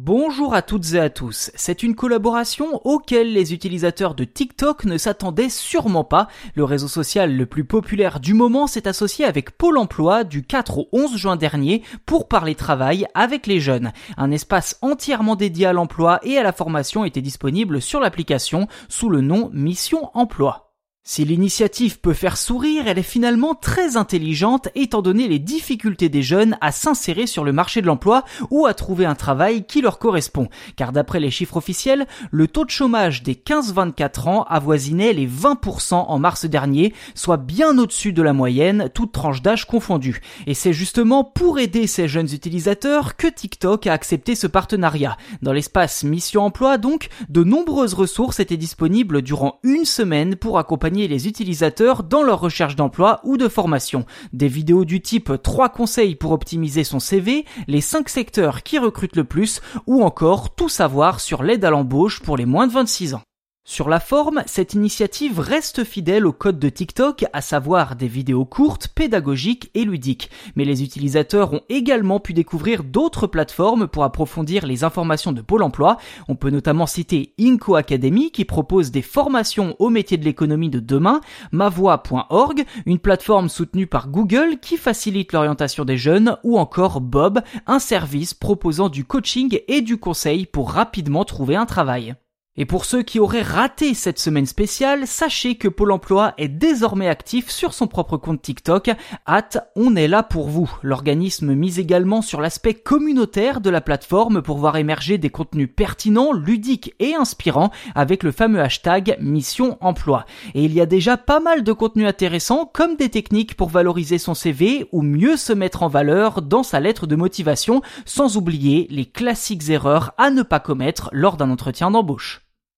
Bonjour à toutes et à tous. C'est une collaboration auquel les utilisateurs de TikTok ne s'attendaient sûrement pas. Le réseau social le plus populaire du moment s'est associé avec Pôle emploi du 4 au 11 juin dernier pour parler travail avec les jeunes. Un espace entièrement dédié à l'emploi et à la formation était disponible sur l'application sous le nom Mission Emploi. Si l'initiative peut faire sourire, elle est finalement très intelligente étant donné les difficultés des jeunes à s'insérer sur le marché de l'emploi ou à trouver un travail qui leur correspond. Car d'après les chiffres officiels, le taux de chômage des 15-24 ans avoisinait les 20% en mars dernier, soit bien au-dessus de la moyenne, toute tranche d'âge confondue. Et c'est justement pour aider ces jeunes utilisateurs que TikTok a accepté ce partenariat. Dans l'espace Mission Emploi donc, de nombreuses ressources étaient disponibles durant une semaine pour accompagner les utilisateurs dans leur recherche d'emploi ou de formation. Des vidéos du type 3 conseils pour optimiser son CV, les 5 secteurs qui recrutent le plus ou encore tout savoir sur l'aide à l'embauche pour les moins de 26 ans. Sur la forme, cette initiative reste fidèle au code de TikTok, à savoir des vidéos courtes, pédagogiques et ludiques. Mais les utilisateurs ont également pu découvrir d'autres plateformes pour approfondir les informations de Pôle emploi. On peut notamment citer Inco Academy qui propose des formations au métier de l'économie de demain, mavoie.org, une plateforme soutenue par Google qui facilite l'orientation des jeunes, ou encore Bob, un service proposant du coaching et du conseil pour rapidement trouver un travail. Et pour ceux qui auraient raté cette semaine spéciale, sachez que Pôle emploi est désormais actif sur son propre compte TikTok, at on est là pour vous. L'organisme mise également sur l'aspect communautaire de la plateforme pour voir émerger des contenus pertinents, ludiques et inspirants avec le fameux hashtag Mission Emploi. Et il y a déjà pas mal de contenus intéressants comme des techniques pour valoriser son CV ou mieux se mettre en valeur dans sa lettre de motivation, sans oublier les classiques erreurs à ne pas commettre lors d'un entretien d'embauche.